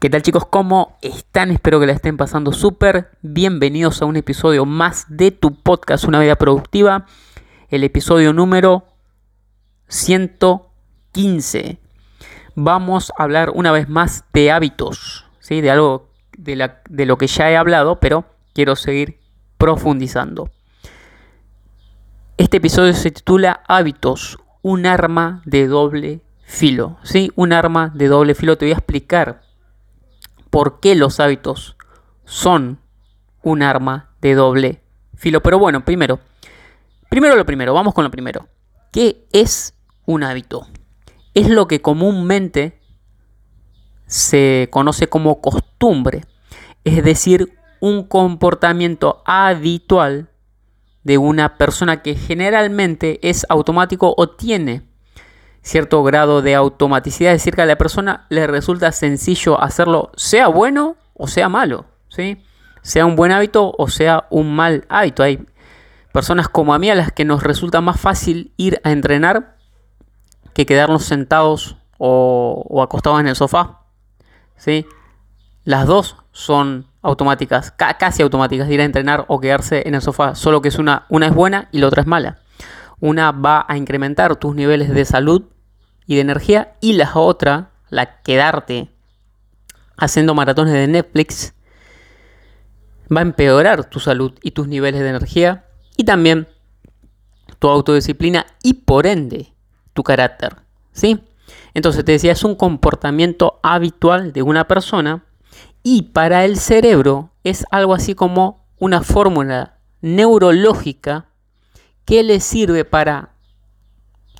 ¿Qué tal chicos? ¿Cómo están? Espero que la estén pasando súper. Bienvenidos a un episodio más de tu podcast Una vida productiva. El episodio número 115. Vamos a hablar una vez más de hábitos, ¿sí? de algo de, de lo que ya he hablado, pero quiero seguir profundizando. Este episodio se titula Hábitos, un arma de doble filo. ¿sí? Un arma de doble filo. Te voy a explicar por qué los hábitos son un arma de doble filo. Pero bueno, primero, primero lo primero, vamos con lo primero. ¿Qué es un hábito? Es lo que comúnmente se conoce como costumbre, es decir, un comportamiento habitual de una persona que generalmente es automático o tiene cierto grado de automaticidad, es decir, que a la persona le resulta sencillo hacerlo, sea bueno o sea malo, ¿sí? sea un buen hábito o sea un mal hábito. Hay personas como a mí a las que nos resulta más fácil ir a entrenar que quedarnos sentados o, acostados en el sofá. ¿sí? Las dos son automáticas, casi automáticas, ir a entrenar o quedarse en el sofá, solo que es una, una es buena y la otra es mala. Una va a incrementar tus niveles de salud y de energía y la otra, la quedarte haciendo maratones de Netflix, va a empeorar tu salud y tus niveles de energía y también tu autodisciplina y por ende tu carácter, ¿sí? Entonces te decía, es un comportamiento habitual de una persona y para el cerebro es algo así como una fórmula neurológica que le sirve para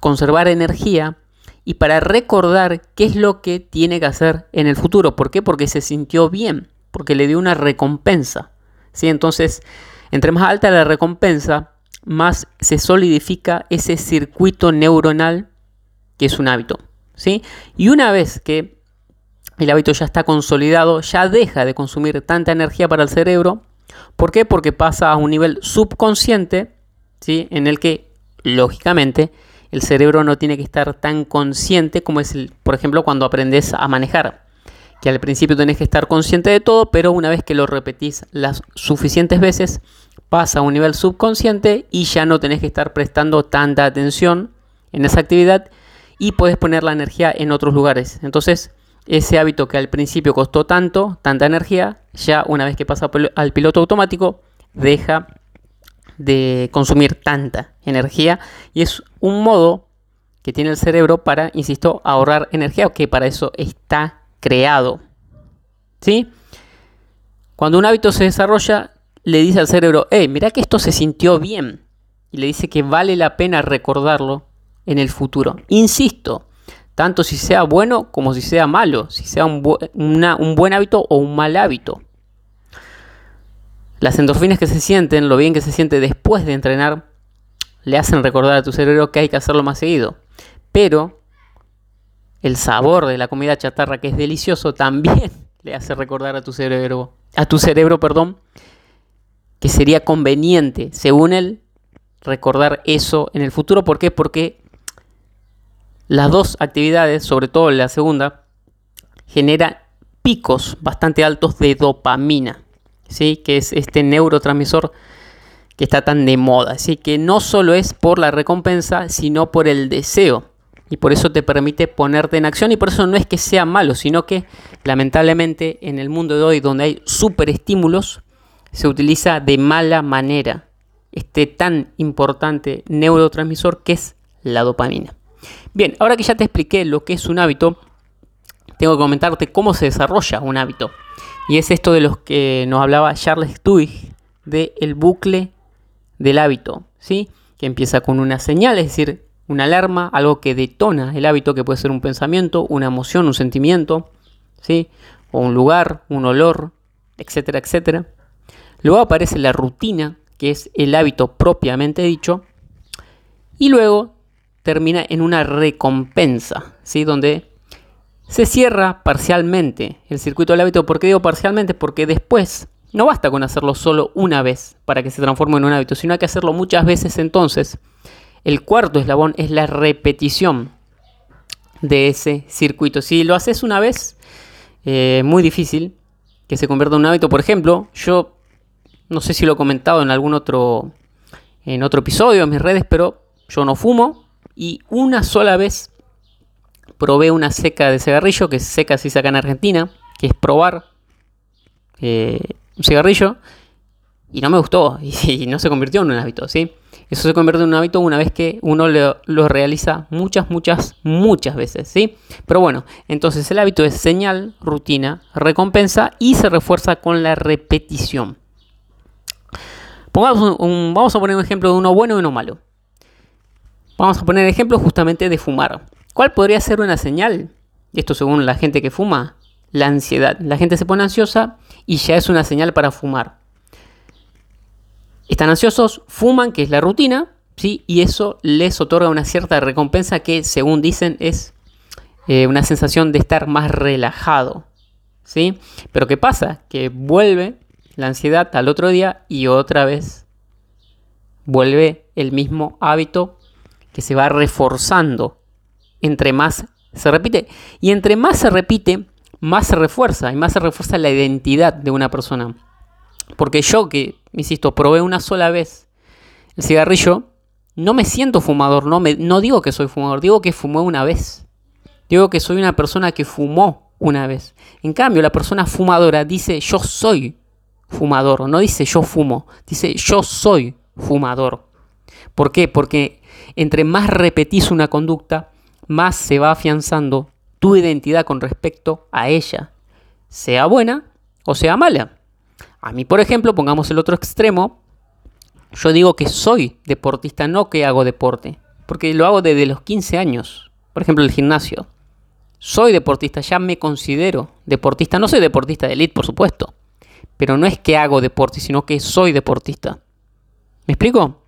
conservar energía y para recordar qué es lo que tiene que hacer en el futuro. ¿Por qué? Porque se sintió bien, porque le dio una recompensa. ¿sí? Entonces, entre más alta la recompensa, más se solidifica ese circuito neuronal que es un hábito. ¿sí? Y una vez que el hábito ya está consolidado, ya deja de consumir tanta energía para el cerebro. ¿Por qué? Porque pasa a un nivel subconsciente, ¿sí? en el que, lógicamente, el cerebro no tiene que estar tan consciente como es, el, por ejemplo, cuando aprendes a manejar. Que al principio tenés que estar consciente de todo, pero una vez que lo repetís las suficientes veces, pasa a un nivel subconsciente y ya no tenés que estar prestando tanta atención en esa actividad y puedes poner la energía en otros lugares. Entonces, ese hábito que al principio costó tanto, tanta energía, ya una vez que pasa al piloto automático, deja de consumir tanta energía y es un modo que tiene el cerebro para, insisto, ahorrar energía, que para eso está creado. ¿Sí? Cuando un hábito se desarrolla, le dice al cerebro, hey, mira que esto se sintió bien. Y le dice que vale la pena recordarlo en el futuro. Insisto, tanto si sea bueno como si sea malo, si sea un, un buen hábito o un mal hábito. Las endorfinas que se sienten, lo bien que se siente después de entrenar, le hacen recordar a tu cerebro que hay que hacerlo más seguido. Pero el sabor de la comida chatarra, que es delicioso, también le hace recordar a tu cerebro, a tu cerebro, perdón, que sería conveniente, según él, recordar eso en el futuro. ¿Por qué? Porque las dos actividades, sobre todo la segunda, generan picos bastante altos de dopamina que es este neurotransmisor que está tan de moda. Así que no solo es por la recompensa, sino por el deseo. Y por eso te permite ponerte en acción y por eso no es que sea malo, sino que lamentablemente en el mundo de hoy donde hay super estímulos, se utiliza de mala manera este tan importante neurotransmisor que es la dopamina. Bien, ahora que ya te expliqué lo que es un hábito, tengo que comentarte cómo se desarrolla un hábito. Y es esto de los que nos hablaba Charles Duhigg, de el bucle del hábito, ¿sí? Que empieza con una señal, es decir, una alarma, algo que detona el hábito, que puede ser un pensamiento, una emoción, un sentimiento, ¿sí? o un lugar, un olor, etcétera, etcétera. Luego aparece la rutina, que es el hábito propiamente dicho. Y luego termina en una recompensa, ¿sí? donde se cierra parcialmente el circuito del hábito. ¿Por qué digo parcialmente? Porque después no basta con hacerlo solo una vez para que se transforme en un hábito, sino hay que hacerlo muchas veces entonces. El cuarto eslabón es la repetición de ese circuito. Si lo haces una vez, eh, muy difícil que se convierta en un hábito. Por ejemplo, yo no sé si lo he comentado en algún otro, en otro episodio en mis redes, pero yo no fumo y una sola vez probé una seca de cigarrillo, que seca si saca en Argentina, que es probar eh, un cigarrillo, y no me gustó, y, no se convirtió en un hábito, ¿sí? Eso se convierte en un hábito una vez que uno lo, realiza muchas, muchas, muchas veces, ¿sí? Pero bueno, entonces el hábito es señal, rutina, recompensa y se refuerza con la repetición. Vamos a poner un ejemplo de uno bueno y uno malo. Vamos a poner ejemplo justamente de fumar. ¿Cuál podría ser una señal? Esto según la gente que fuma, la ansiedad. La gente se pone ansiosa y ya es una señal para fumar. Están ansiosos, fuman, que es la rutina, ¿sí? y eso les otorga una cierta recompensa que, según dicen, es eh, una sensación de estar más relajado. ¿sí? Pero ¿qué pasa? Que vuelve la ansiedad al otro día y otra vez vuelve el mismo hábito que se va reforzando entre más se repite. Y entre más se repite, más se refuerza y más se refuerza la identidad de una persona. Porque yo que, insisto, probé una sola vez el cigarrillo, no me siento fumador, no, me, no digo que soy fumador, digo que fumé una vez. Digo que soy una persona que fumó una vez. En cambio, la persona fumadora dice yo soy fumador, no dice yo fumo, dice yo soy fumador. ¿Por qué? Porque entre más repetís una conducta, más se va afianzando tu identidad con respecto a ella, sea buena o sea mala. A mí, por ejemplo, pongamos el otro extremo, yo digo que soy deportista, no que hago deporte, porque lo hago desde los 15 años, por ejemplo, el gimnasio. Soy deportista, ya me considero deportista, no soy deportista de elite, por supuesto, pero no es que hago deporte, sino que soy deportista. ¿Me explico?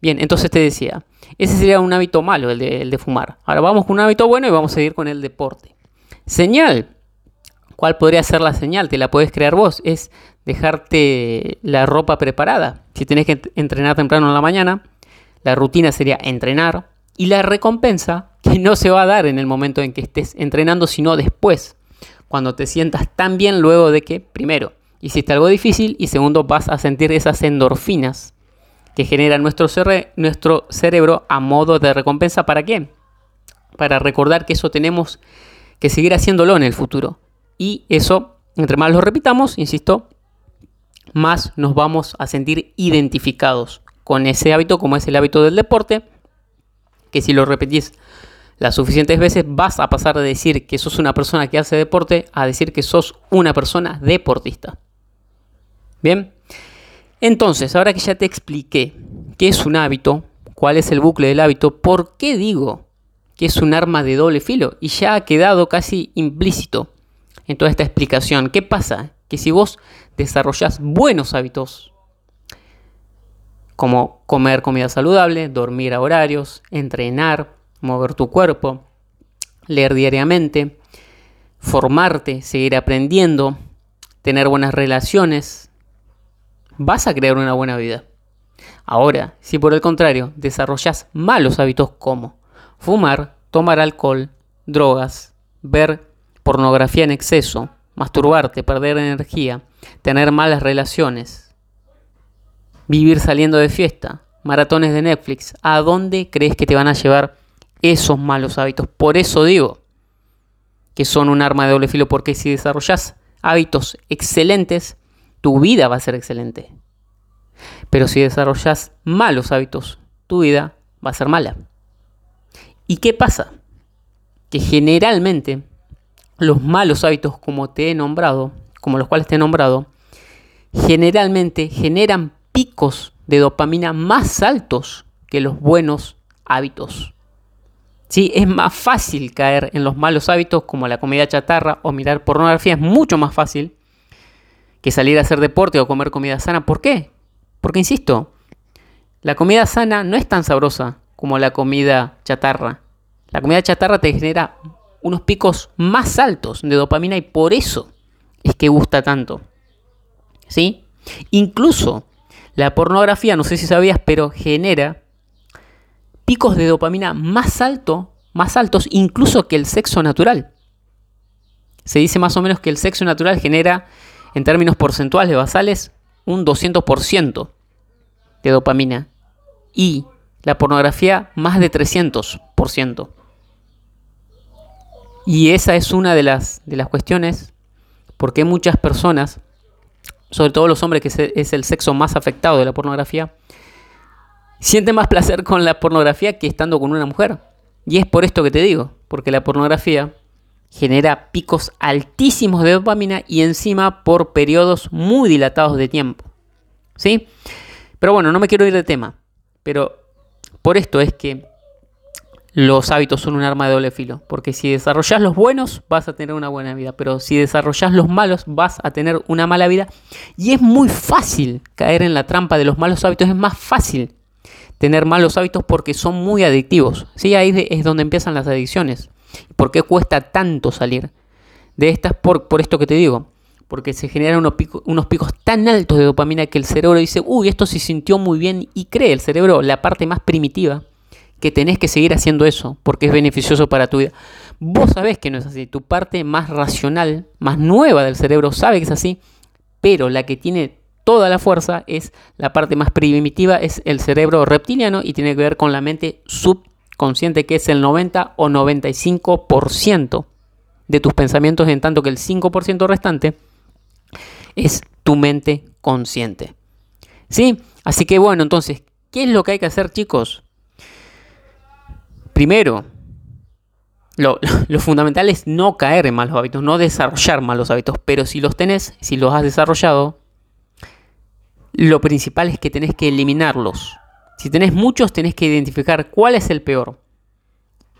Bien, entonces te decía, ese sería un hábito malo, el de, fumar. Ahora vamos con un hábito bueno y vamos a seguir con el deporte. Señal. ¿Cuál podría ser la señal? Te la puedes crear vos. Es dejarte la ropa preparada. Si tenés que entrenar temprano en la mañana, la rutina sería entrenar. Y la recompensa, que no se va a dar en el momento en que estés entrenando, sino después. Cuando te sientas tan bien luego de que, primero, hiciste algo difícil y segundo, vas a sentir esas endorfinas que genera nuestro, cerebro a modo de recompensa. ¿Para qué? Para recordar que eso tenemos que seguir haciéndolo en el futuro. Y eso, entre más lo repitamos, insisto, más nos vamos a sentir identificados con ese hábito, como es el hábito del deporte, que si lo repetís las suficientes veces vas a pasar de decir que sos una persona que hace deporte a decir que sos una persona deportista. Bien, entonces, ahora que ya te expliqué qué es un hábito, cuál es el bucle del hábito, ¿por qué digo que es un arma de doble filo? Y ya ha quedado casi implícito en toda esta explicación. ¿Qué pasa? Que si vos desarrollas buenos hábitos, como comer comida saludable, dormir a horarios, entrenar, mover tu cuerpo, leer diariamente, formarte, seguir aprendiendo, tener buenas relaciones, vas a crear una buena vida. Ahora, si por el contrario desarrollas malos hábitos como fumar, tomar alcohol, drogas, ver pornografía en exceso, masturbarte, perder energía, tener malas relaciones, vivir saliendo de fiesta, maratones de Netflix, ¿a dónde crees que te van a llevar esos malos hábitos? Por eso digo que son un arma de doble filo, porque si desarrollas hábitos excelentes, tu vida va a ser excelente. Pero si desarrollas malos hábitos, tu vida va a ser mala. ¿Y qué pasa? Que generalmente los malos hábitos como te he nombrado, como los cuales te he nombrado, generalmente generan picos de dopamina más altos que los buenos hábitos. ¿sí? Es más fácil caer en los malos hábitos como la comida chatarra o mirar pornografía. Es mucho más fácil que salir a hacer deporte o comer comida sana. ¿Por qué? Porque, insisto, la comida sana no es tan sabrosa como la comida chatarra. La comida chatarra te genera unos picos más altos de dopamina y por eso es que gusta tanto. ¿Sí? Incluso la pornografía, no sé si sabías, pero genera picos de dopamina más alto, más altos incluso que el sexo natural. Se dice más o menos que el sexo natural genera en términos porcentuales basales un 200% de dopamina y la pornografía más de 300%. Y esa es una de las, de las cuestiones porque muchas personas, sobre todo los hombres, que es el sexo más afectado de la pornografía, sienten más placer con la pornografía que estando con una mujer. Y es por esto que te digo, porque la pornografía genera picos altísimos de dopamina y encima por periodos muy dilatados de tiempo. ¿Sí? Pero bueno, no me quiero ir de tema, pero por esto es que los hábitos son un arma de doble filo, porque si desarrollas los buenos vas a tener una buena vida, pero si desarrollas los malos vas a tener una mala vida. Y es muy fácil caer en la trampa de los malos hábitos, es más fácil tener malos hábitos porque son muy adictivos. ¿sí? Ahí es donde empiezan las adicciones. ¿Por qué cuesta tanto salir de estas? Por, por esto que te digo, porque se generan unos picos, unos picos tan altos de dopamina que el cerebro dice, uy, esto se sintió muy bien y cree el cerebro, la parte más primitiva que tenés que seguir haciendo eso porque es beneficioso para tu vida. Vos sabés que no es así, tu parte más racional, más nueva del cerebro sabe que es así, pero la que tiene toda la fuerza es la parte más primitiva, es el cerebro reptiliano y tiene que ver con la mente subconsciente que es el 90 o 95% de tus pensamientos, en tanto que el 5% restante es tu mente consciente. ¿Sí? Así que bueno, entonces, ¿qué es lo que hay que hacer chicos? Primero, lo, fundamental es no caer en malos hábitos, no desarrollar malos hábitos, pero si los tenés, si los has desarrollado, lo principal es que tenés que eliminarlos. Si tenés muchos, tenés que identificar cuál es el peor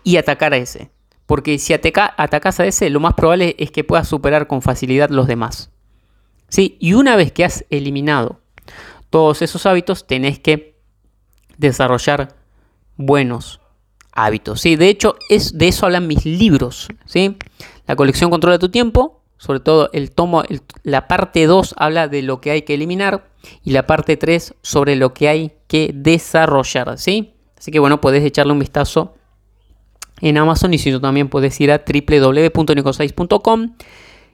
y atacar a ese. Porque si atacas a ese, lo más probable es que puedas superar con facilidad los demás. ¿Sí? Y una vez que has eliminado todos esos hábitos, tenés que desarrollar buenos hábitos. ¿sí? De hecho, es, de eso hablan mis libros. ¿sí? La colección Controla tu tiempo, sobre todo el tomo, la parte 2 habla de lo que hay que eliminar y la parte 3 sobre lo que hay que desarrollar. ¿sí? Así que bueno, puedes echarle un vistazo en Amazon y si no también puedes ir a www.nicosais.com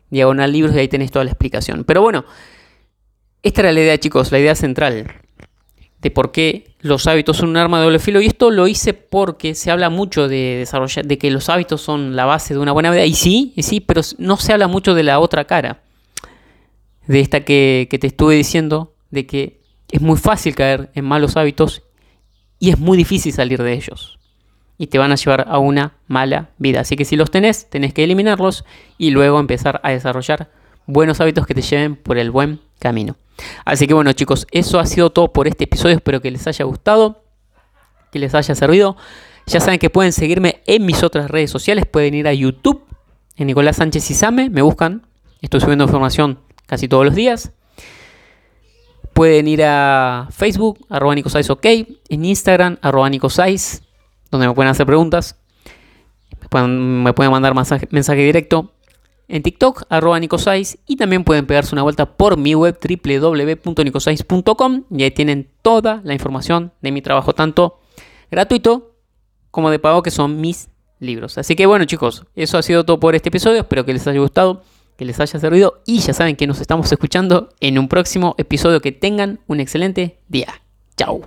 diagonal libros y ahí tenés toda la explicación. Pero bueno, esta era la idea chicos, la idea central de por qué los hábitos son un arma de doble filo. Y esto lo hice porque se habla mucho de desarrollar, de que los hábitos son la base de una buena vida. Y sí, y sí, pero no se habla mucho de la otra cara. De esta que, que te estuve diciendo, de que es muy fácil caer en malos hábitos y es muy difícil salir de ellos. Y te van a llevar a una mala vida. Así que si los tenés, tenés que eliminarlos y luego empezar a desarrollar buenos hábitos que te lleven por el buen camino. Así que bueno chicos, eso ha sido todo por este episodio. Espero que les haya gustado, que les haya servido. Ya saben que pueden seguirme en mis otras redes sociales. Pueden ir a YouTube, en Nicolás Sánchez Izame, me buscan. Estoy subiendo información casi todos los días. Pueden ir a Facebook, arroba OK, en Instagram, arroba donde me pueden hacer preguntas. Me pueden mandar mensaje directo en TikTok, arroba Nicosais, y también pueden pegarse una vuelta por mi web www.nicosais.com y ahí tienen toda la información de mi trabajo, tanto gratuito como de pago, que son mis libros. Así que bueno chicos, eso ha sido todo por este episodio, espero que les haya gustado, que les haya servido y ya saben que nos estamos escuchando en un próximo episodio, que tengan un excelente día. Chao.